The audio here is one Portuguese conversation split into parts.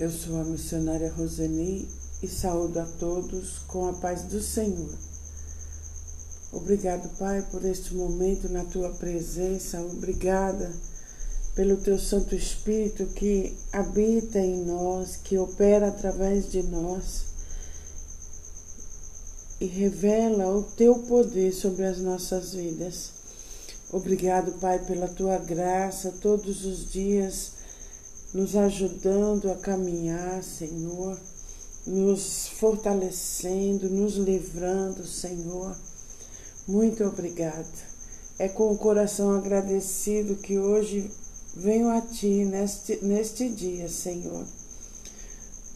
Eu sou a missionária Roseni e saúdo a todos com a paz do Senhor. Obrigado, Pai, por este momento na tua presença. Obrigada pelo teu Santo Espírito que habita em nós, que opera através de nós e revela o teu poder sobre as nossas vidas. Obrigado, Pai, pela tua graça todos os dias nos ajudando a caminhar, Senhor, nos fortalecendo, nos livrando, Senhor. Muito obrigada. É com o coração agradecido que hoje venho a Ti neste, neste dia, Senhor,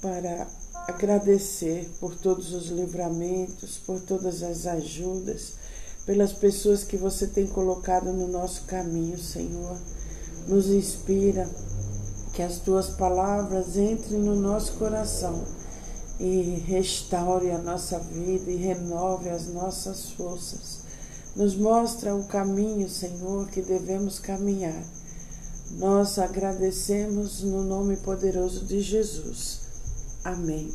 para agradecer por todos os livramentos, por todas as ajudas, pelas pessoas que você tem colocado no nosso caminho, Senhor. Nos inspira que as tuas palavras entrem no nosso coração e restaure a nossa vida e renove as nossas forças. Nos mostra o caminho, Senhor, que devemos caminhar. Nós agradecemos no nome poderoso de Jesus. Amém.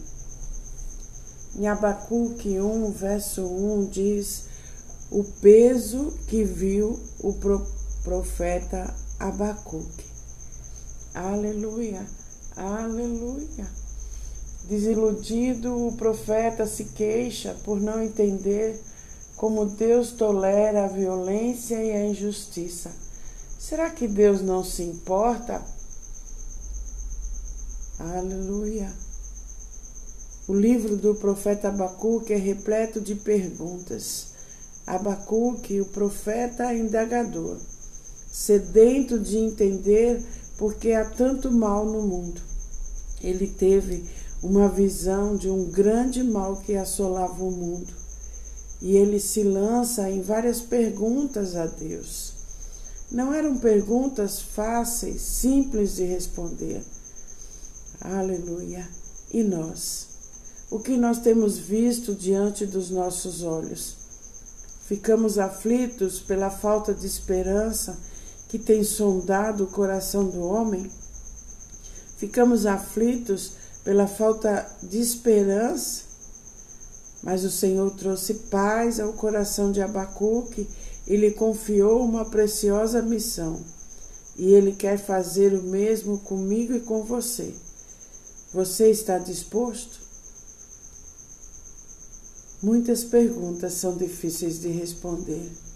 Em Abacuque 1, verso 1 diz: O peso que viu o profeta Abacuque. Aleluia, aleluia. Desiludido, o profeta se queixa por não entender como Deus tolera a violência e a injustiça. Será que Deus não se importa? Aleluia. O livro do profeta Abacuque é repleto de perguntas. Abacuque, o profeta indagador, sedento de entender porque há tanto mal no mundo. Ele teve uma visão de um grande mal que assolava o mundo. E ele se lança em várias perguntas a Deus. Não eram perguntas fáceis, simples de responder. Aleluia. E nós? O que nós temos visto diante dos nossos olhos? Ficamos aflitos pela falta de esperança que tem sondado o coração do homem? Ficamos aflitos pela falta de esperança? Mas o Senhor trouxe paz ao coração de Abacuque e lhe confiou uma preciosa missão. E ele quer fazer o mesmo comigo e com você. Você está disposto? Muitas perguntas são difíceis de responder.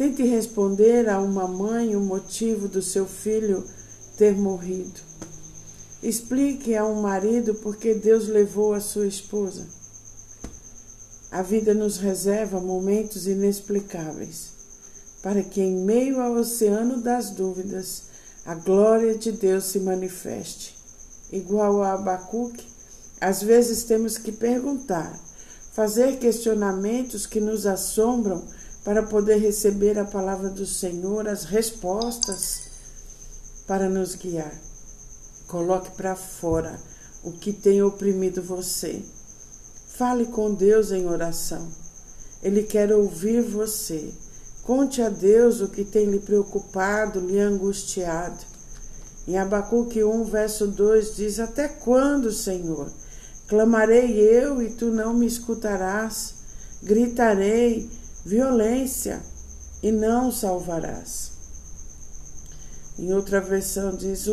Tente responder a uma mãe o motivo do seu filho ter morrido. Explique a um marido por que Deus levou a sua esposa. A vida nos reserva momentos inexplicáveis, para que em meio ao oceano das dúvidas a glória de Deus se manifeste. Igual a Abacuque, às vezes temos que perguntar, fazer questionamentos que nos assombram para poder receber a palavra do Senhor, as respostas para nos guiar. Coloque para fora o que tem oprimido você. Fale com Deus em oração. Ele quer ouvir você. Conte a Deus o que tem lhe preocupado, lhe angustiado. Em Abacuque 1, verso 2 diz: Até quando, Senhor? Clamarei eu e tu não me escutarás. Gritarei violência e não salvarás. Em outra versão diz: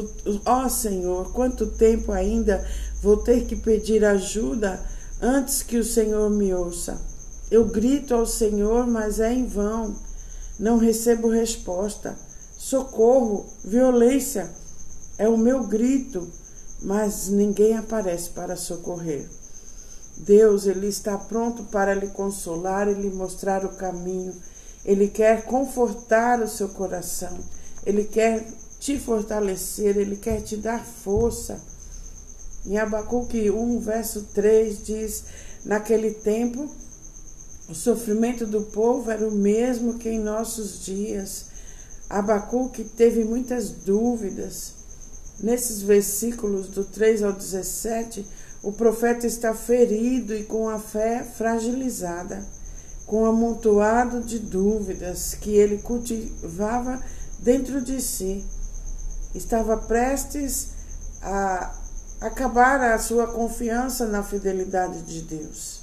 Ó oh Senhor, quanto tempo ainda vou ter que pedir ajuda antes que o Senhor me ouça? Eu grito ao Senhor, mas é em vão. Não recebo resposta. Socorro, violência é o meu grito, mas ninguém aparece para socorrer. Deus, ele está pronto para lhe consolar e lhe mostrar o caminho. Ele quer confortar o seu coração. Ele quer te fortalecer, ele quer te dar força. Em Abacuque 1, verso 3 diz: Naquele tempo, o sofrimento do povo era o mesmo que em nossos dias. Abacuque teve muitas dúvidas. Nesses versículos do 3 ao 17, o profeta está ferido e com a fé fragilizada, com um amontoado de dúvidas que ele cultivava dentro de si. Estava prestes a acabar a sua confiança na fidelidade de Deus.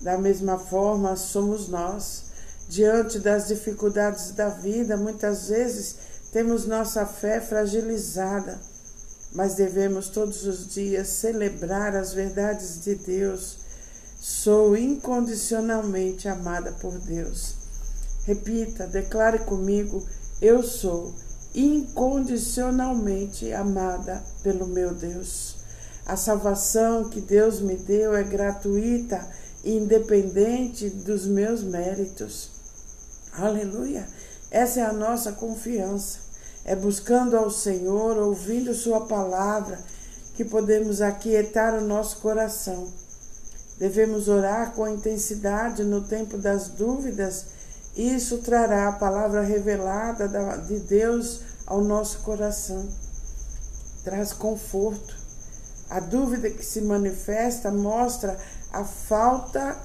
Da mesma forma, somos nós. Diante das dificuldades da vida, muitas vezes temos nossa fé fragilizada, mas devemos todos os dias celebrar as verdades de Deus. Sou incondicionalmente amada por Deus. Repita, declare comigo: eu sou incondicionalmente amada pelo meu Deus. A salvação que Deus me deu é gratuita independente dos meus méritos. Aleluia! Essa é a nossa confiança. É buscando ao Senhor, ouvindo Sua palavra, que podemos aquietar o nosso coração. Devemos orar com intensidade no tempo das dúvidas isso trará a palavra revelada de Deus ao nosso coração. Traz conforto. A dúvida que se manifesta mostra a falta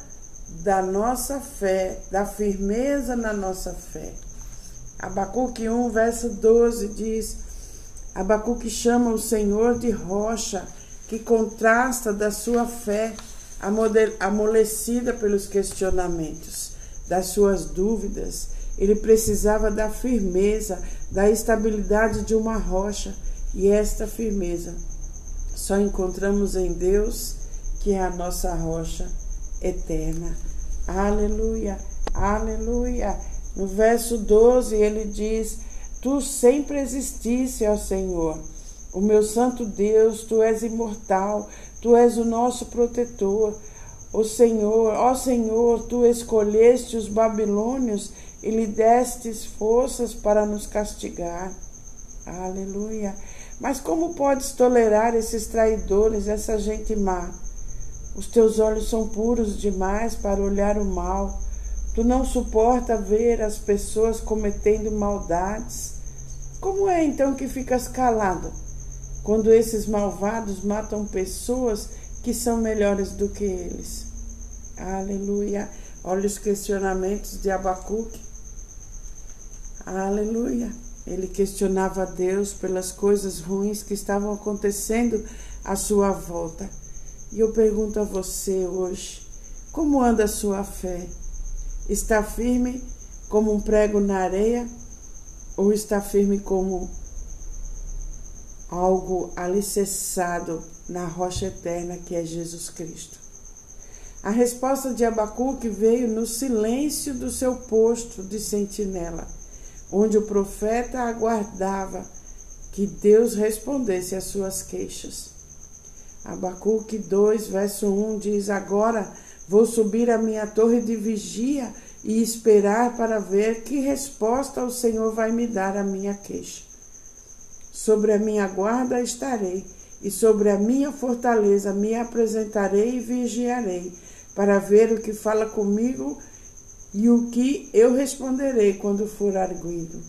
da nossa fé, da firmeza na nossa fé. Abacuque 1, verso 12 diz: Abacuque chama o Senhor de rocha, que contrasta da sua fé amolecida pelos questionamentos das suas dúvidas, ele precisava da firmeza, da estabilidade de uma rocha, e esta firmeza só encontramos em Deus, que é a nossa rocha eterna. Aleluia, aleluia. No verso 12 ele diz: Tu sempre exististe, ó Senhor. O meu santo Deus, tu és imortal, tu és o nosso protetor. O Senhor, ó Senhor, tu escolheste os babilônios e lhe destes forças para nos castigar. Aleluia. Mas como podes tolerar esses traidores, essa gente má? Os teus olhos são puros demais para olhar o mal. Tu não suporta ver as pessoas cometendo maldades. Como é então que ficas calado quando esses malvados matam pessoas que são melhores do que eles. Aleluia. Olha os questionamentos de Abacuque. Aleluia. Ele questionava Deus pelas coisas ruins que estavam acontecendo à sua volta. E eu pergunto a você hoje: como anda a sua fé? Está firme como um prego na areia ou está firme como algo alicerçado na rocha eterna que é Jesus Cristo. A resposta de Abacuque veio no silêncio do seu posto de sentinela, onde o profeta aguardava que Deus respondesse às suas queixas. Abacuque 2, verso 1 diz: Agora vou subir à minha torre de vigia e esperar para ver que resposta o Senhor vai me dar à minha queixa. Sobre a minha guarda estarei, e sobre a minha fortaleza me apresentarei e vigiarei, para ver o que fala comigo e o que eu responderei quando for arguido.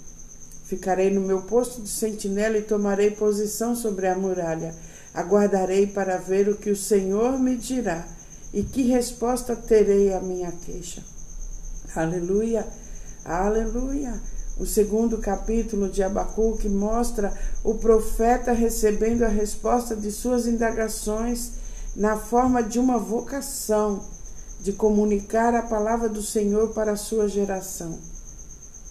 Ficarei no meu posto de sentinela e tomarei posição sobre a muralha. Aguardarei para ver o que o Senhor me dirá e que resposta terei à minha queixa. Aleluia, aleluia. O segundo capítulo de Abacuque mostra o profeta recebendo a resposta de suas indagações na forma de uma vocação de comunicar a palavra do Senhor para a sua geração.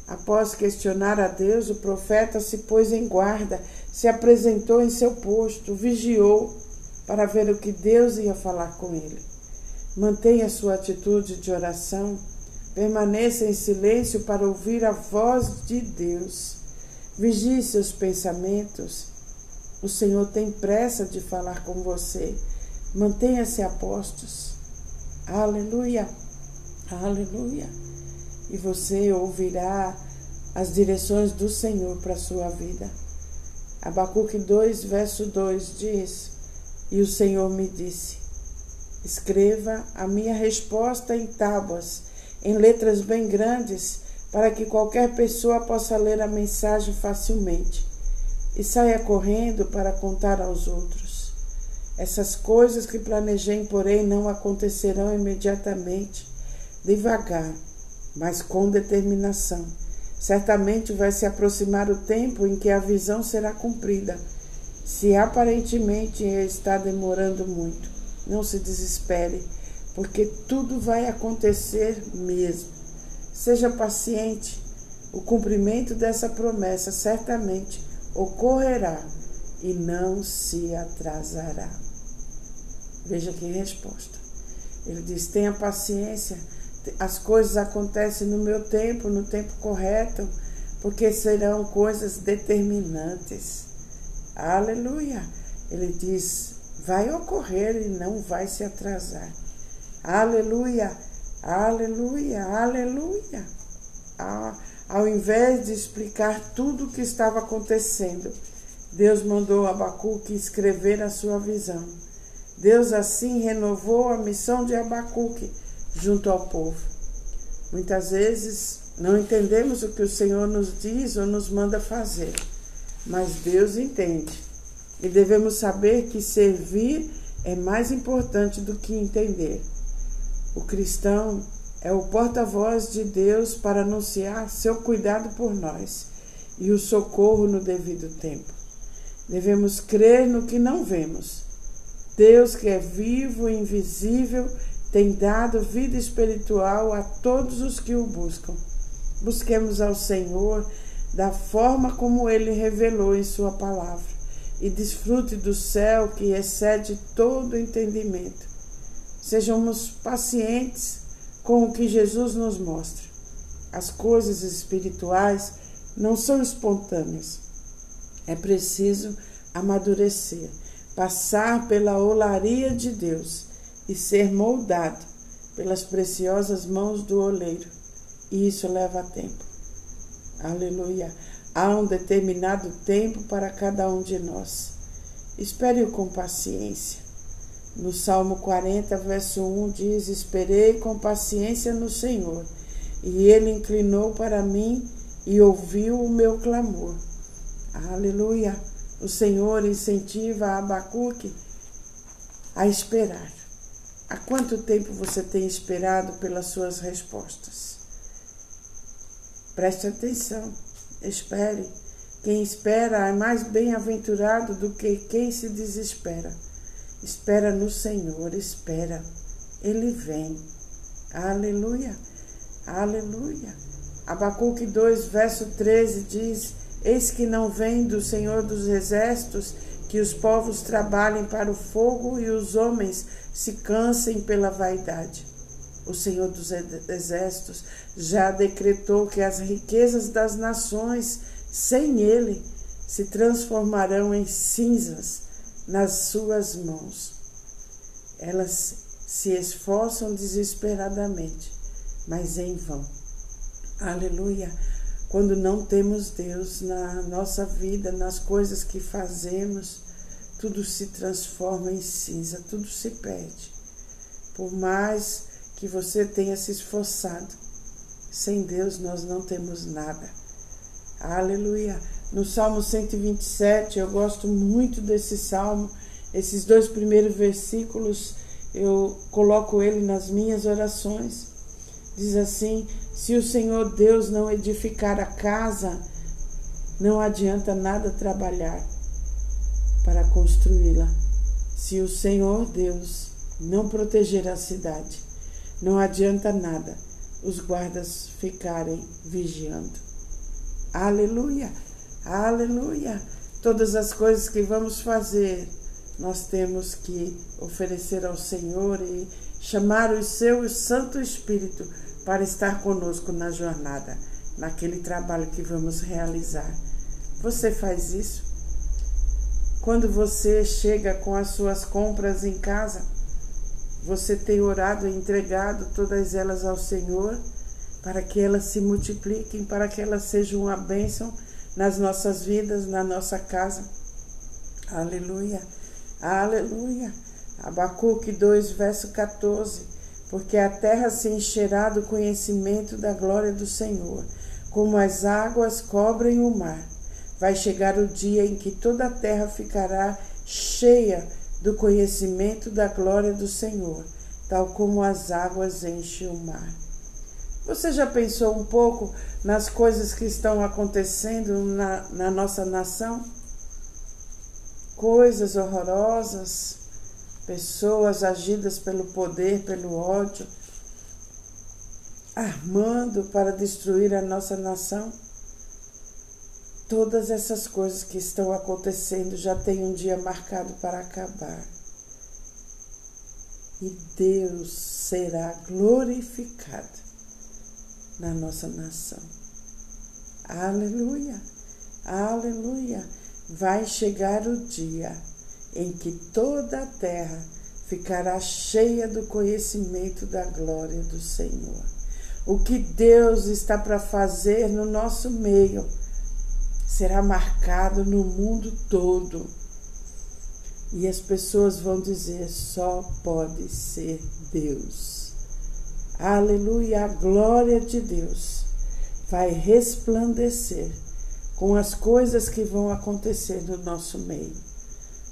Após questionar a Deus, o profeta se pôs em guarda, se apresentou em seu posto, vigiou para ver o que Deus ia falar com ele. Mantenha sua atitude de oração Permaneça em silêncio para ouvir a voz de Deus. Vigie seus pensamentos. O Senhor tem pressa de falar com você. Mantenha-se a postos. Aleluia. Aleluia. E você ouvirá as direções do Senhor para a sua vida. Abacuque 2, verso 2 diz: E o Senhor me disse: Escreva a minha resposta em tábuas em letras bem grandes, para que qualquer pessoa possa ler a mensagem facilmente e saia correndo para contar aos outros. Essas coisas que planejei, porém, não acontecerão imediatamente, devagar, mas com determinação. Certamente vai se aproximar o tempo em que a visão será cumprida. Se aparentemente está demorando muito, não se desespere, porque tudo vai acontecer mesmo. Seja paciente, o cumprimento dessa promessa certamente ocorrerá e não se atrasará. Veja que resposta. Ele diz: tenha paciência, as coisas acontecem no meu tempo, no tempo correto, porque serão coisas determinantes. Aleluia. Ele diz: vai ocorrer e não vai se atrasar. Aleluia, aleluia, aleluia. Ah, ao invés de explicar tudo o que estava acontecendo, Deus mandou Abacuque escrever a sua visão. Deus assim renovou a missão de Abacuque junto ao povo. Muitas vezes não entendemos o que o Senhor nos diz ou nos manda fazer, mas Deus entende. E devemos saber que servir é mais importante do que entender. O cristão é o porta-voz de Deus para anunciar seu cuidado por nós e o socorro no devido tempo. Devemos crer no que não vemos. Deus, que é vivo e invisível, tem dado vida espiritual a todos os que o buscam. Busquemos ao Senhor da forma como ele revelou em Sua palavra e desfrute do céu que excede todo entendimento. Sejamos pacientes com o que Jesus nos mostra. As coisas espirituais não são espontâneas. É preciso amadurecer, passar pela olaria de Deus e ser moldado pelas preciosas mãos do oleiro. E isso leva tempo. Aleluia. Há um determinado tempo para cada um de nós. Espere-o com paciência. No Salmo 40, verso 1 diz: Esperei com paciência no Senhor, e ele inclinou para mim e ouviu o meu clamor. Aleluia! O Senhor incentiva Abacuque a esperar. Há quanto tempo você tem esperado pelas suas respostas? Preste atenção. Espere. Quem espera é mais bem-aventurado do que quem se desespera. Espera no Senhor, espera. Ele vem. Aleluia. Aleluia. Abacuque 2, verso 13 diz: Eis que não vem do Senhor dos exércitos que os povos trabalhem para o fogo e os homens se cansem pela vaidade. O Senhor dos exércitos já decretou que as riquezas das nações, sem ele, se transformarão em cinzas nas suas mãos. Elas se esforçam desesperadamente, mas em vão. Aleluia! Quando não temos Deus na nossa vida, nas coisas que fazemos, tudo se transforma em cinza, tudo se perde. Por mais que você tenha se esforçado. Sem Deus nós não temos nada. Aleluia. No Salmo 127, eu gosto muito desse salmo. Esses dois primeiros versículos, eu coloco ele nas minhas orações. Diz assim: Se o Senhor Deus não edificar a casa, não adianta nada trabalhar para construí-la. Se o Senhor Deus não proteger a cidade, não adianta nada os guardas ficarem vigiando. Aleluia, aleluia. Todas as coisas que vamos fazer, nós temos que oferecer ao Senhor e chamar o seu Santo Espírito para estar conosco na jornada, naquele trabalho que vamos realizar. Você faz isso? Quando você chega com as suas compras em casa, você tem orado e entregado todas elas ao Senhor para que elas se multipliquem, para que elas sejam uma bênção nas nossas vidas, na nossa casa. Aleluia, aleluia. Abacuque 2, verso 14. Porque a terra se encherá do conhecimento da glória do Senhor, como as águas cobrem o mar. Vai chegar o dia em que toda a terra ficará cheia do conhecimento da glória do Senhor, tal como as águas enchem o mar. Você já pensou um pouco nas coisas que estão acontecendo na, na nossa nação? coisas horrorosas, pessoas agidas pelo poder, pelo ódio, armando para destruir a nossa nação. Todas essas coisas que estão acontecendo já têm um dia marcado para acabar. E Deus será glorificado na nossa nação. Aleluia, aleluia. Vai chegar o dia em que toda a terra ficará cheia do conhecimento da glória do Senhor. O que Deus está para fazer no nosso meio será marcado no mundo todo. E as pessoas vão dizer: só pode ser Deus. Aleluia, a glória de Deus vai resplandecer com as coisas que vão acontecer no nosso meio.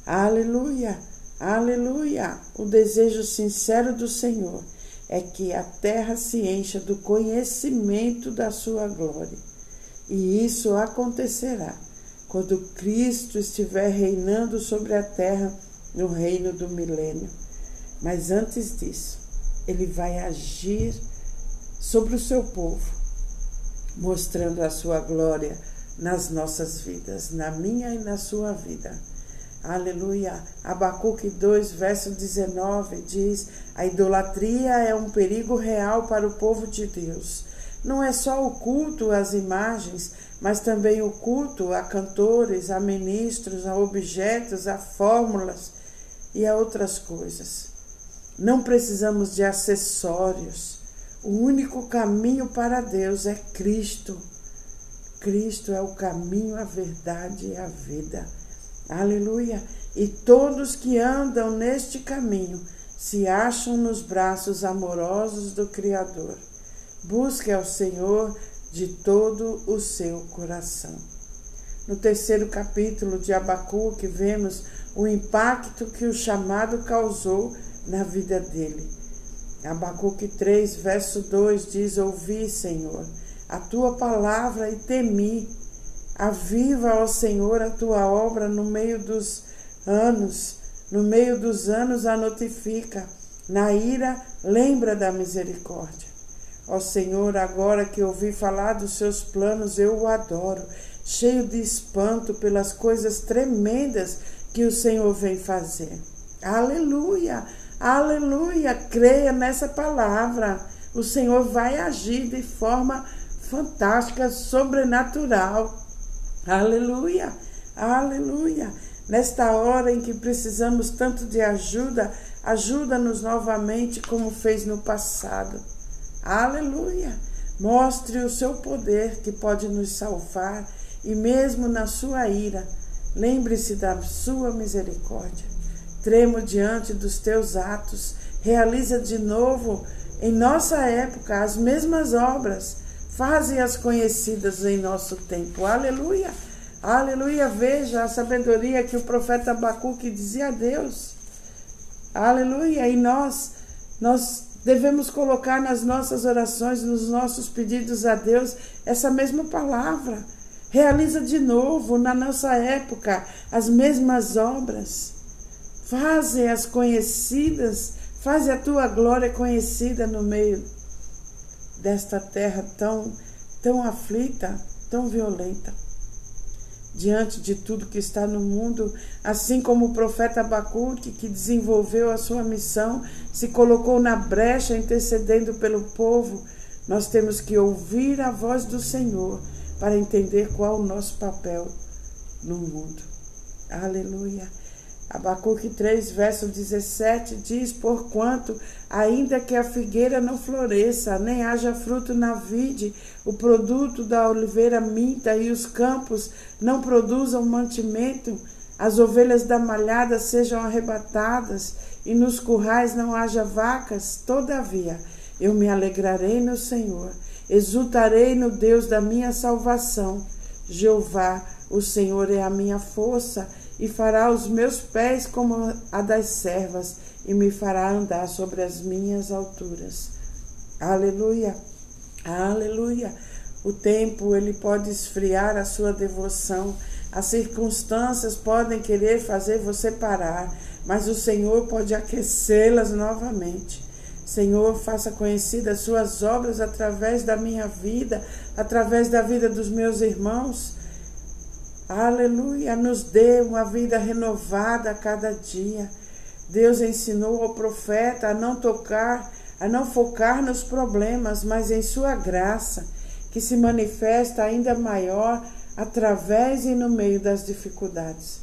Aleluia, aleluia. O desejo sincero do Senhor é que a terra se encha do conhecimento da sua glória e isso acontecerá quando Cristo estiver reinando sobre a terra no reino do milênio. Mas antes disso, ele vai agir sobre o seu povo, mostrando a sua glória nas nossas vidas, na minha e na sua vida. Aleluia. Abacuque 2, verso 19 diz: A idolatria é um perigo real para o povo de Deus não é só o culto às imagens, mas também o culto a cantores, a ministros, a objetos, a fórmulas e a outras coisas. Não precisamos de acessórios. O único caminho para Deus é Cristo. Cristo é o caminho, a verdade e a vida. Aleluia! E todos que andam neste caminho se acham nos braços amorosos do Criador. Busque ao Senhor de todo o seu coração. No terceiro capítulo de Abacuque, vemos o impacto que o chamado causou na vida dele. Abacuque 3, verso 2 diz: Ouvi, Senhor, a tua palavra e temi. Aviva, ó Senhor, a tua obra no meio dos anos, no meio dos anos a notifica. Na ira, lembra da misericórdia. Ó Senhor, agora que ouvi falar dos seus planos, eu o adoro, cheio de espanto pelas coisas tremendas que o Senhor vem fazer. Aleluia, aleluia, creia nessa palavra. O Senhor vai agir de forma fantástica, sobrenatural. Aleluia, aleluia. Nesta hora em que precisamos tanto de ajuda, ajuda-nos novamente como fez no passado. Aleluia! Mostre o seu poder que pode nos salvar e, mesmo na sua ira, lembre-se da sua misericórdia. Tremo diante dos teus atos, realiza de novo em nossa época as mesmas obras, faze-as conhecidas em nosso tempo. Aleluia! Aleluia! Veja a sabedoria que o profeta Abacuque dizia a Deus. Aleluia! E nós, nós Devemos colocar nas nossas orações, nos nossos pedidos a Deus, essa mesma palavra. Realiza de novo, na nossa época, as mesmas obras. Faze as conhecidas, faze a tua glória conhecida no meio desta terra tão, tão aflita, tão violenta diante de tudo que está no mundo, assim como o profeta Abacuque, que desenvolveu a sua missão, se colocou na brecha intercedendo pelo povo, nós temos que ouvir a voz do Senhor para entender qual o nosso papel no mundo. Aleluia. Abacuque 3, verso 17 diz: Porquanto, ainda que a figueira não floresça, nem haja fruto na vide, o produto da oliveira minta e os campos não produzam mantimento, as ovelhas da malhada sejam arrebatadas e nos currais não haja vacas, todavia eu me alegrarei no Senhor, exultarei no Deus da minha salvação. Jeová, o Senhor é a minha força e fará os meus pés como a das servas e me fará andar sobre as minhas alturas. Aleluia. Aleluia. O tempo ele pode esfriar a sua devoção, As circunstâncias podem querer fazer você parar, mas o Senhor pode aquecê-las novamente. Senhor, faça conhecidas suas obras através da minha vida, através da vida dos meus irmãos. Aleluia, nos dê uma vida renovada a cada dia. Deus ensinou ao profeta a não tocar, a não focar nos problemas, mas em sua graça, que se manifesta ainda maior através e no meio das dificuldades.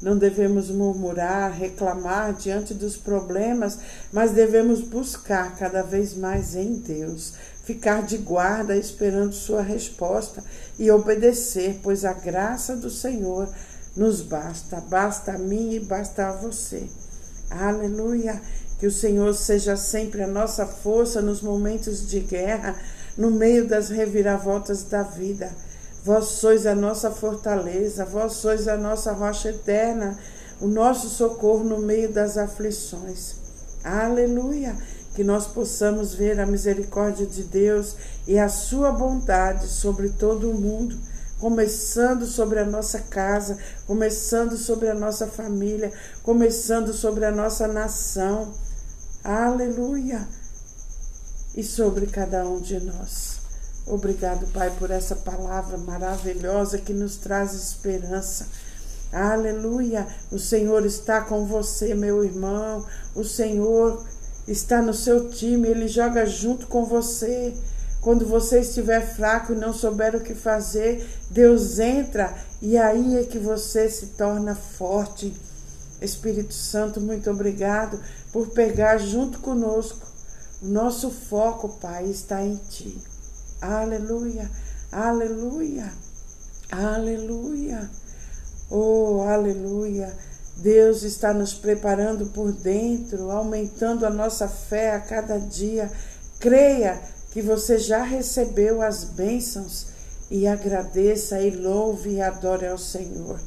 Não devemos murmurar, reclamar diante dos problemas, mas devemos buscar cada vez mais em Deus, ficar de guarda esperando Sua resposta e obedecer, pois a graça do Senhor nos basta, basta a mim e basta a você. Aleluia! Que o Senhor seja sempre a nossa força nos momentos de guerra, no meio das reviravoltas da vida. Vós sois a nossa fortaleza, vós sois a nossa rocha eterna, o nosso socorro no meio das aflições. Aleluia! Que nós possamos ver a misericórdia de Deus e a sua bondade sobre todo o mundo, começando sobre a nossa casa, começando sobre a nossa família, começando sobre a nossa nação. Aleluia! E sobre cada um de nós. Obrigado, Pai, por essa palavra maravilhosa que nos traz esperança. Aleluia! O Senhor está com você, meu irmão. O Senhor está no seu time, ele joga junto com você. Quando você estiver fraco e não souber o que fazer, Deus entra e aí é que você se torna forte. Espírito Santo, muito obrigado por pegar junto conosco. O nosso foco, Pai, está em Ti. Aleluia, aleluia, aleluia. Oh, aleluia. Deus está nos preparando por dentro, aumentando a nossa fé a cada dia. Creia que você já recebeu as bênçãos e agradeça e louve e adore ao Senhor.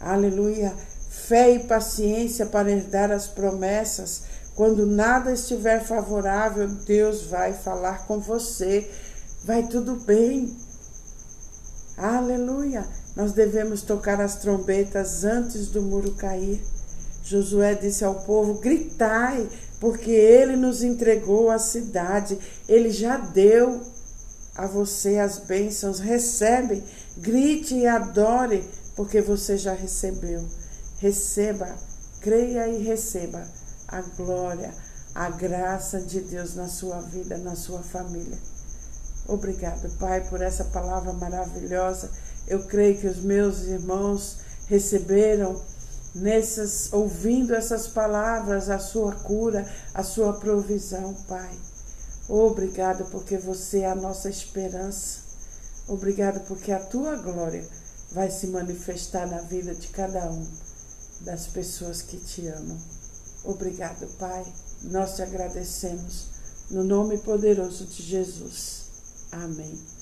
Aleluia. Fé e paciência para herdar as promessas. Quando nada estiver favorável, Deus vai falar com você vai tudo bem. Aleluia! Nós devemos tocar as trombetas antes do muro cair. Josué disse ao povo: gritai, porque ele nos entregou a cidade, ele já deu a você as bênçãos. Recebe, grite e adore, porque você já recebeu. Receba, creia e receba a glória, a graça de Deus na sua vida, na sua família. Obrigado, Pai, por essa palavra maravilhosa. Eu creio que os meus irmãos receberam nessas ouvindo essas palavras a sua cura, a sua provisão, Pai. Obrigado porque você é a nossa esperança. Obrigado porque a tua glória vai se manifestar na vida de cada um das pessoas que te amam. Obrigado, Pai. Nós te agradecemos no nome poderoso de Jesus. Amém.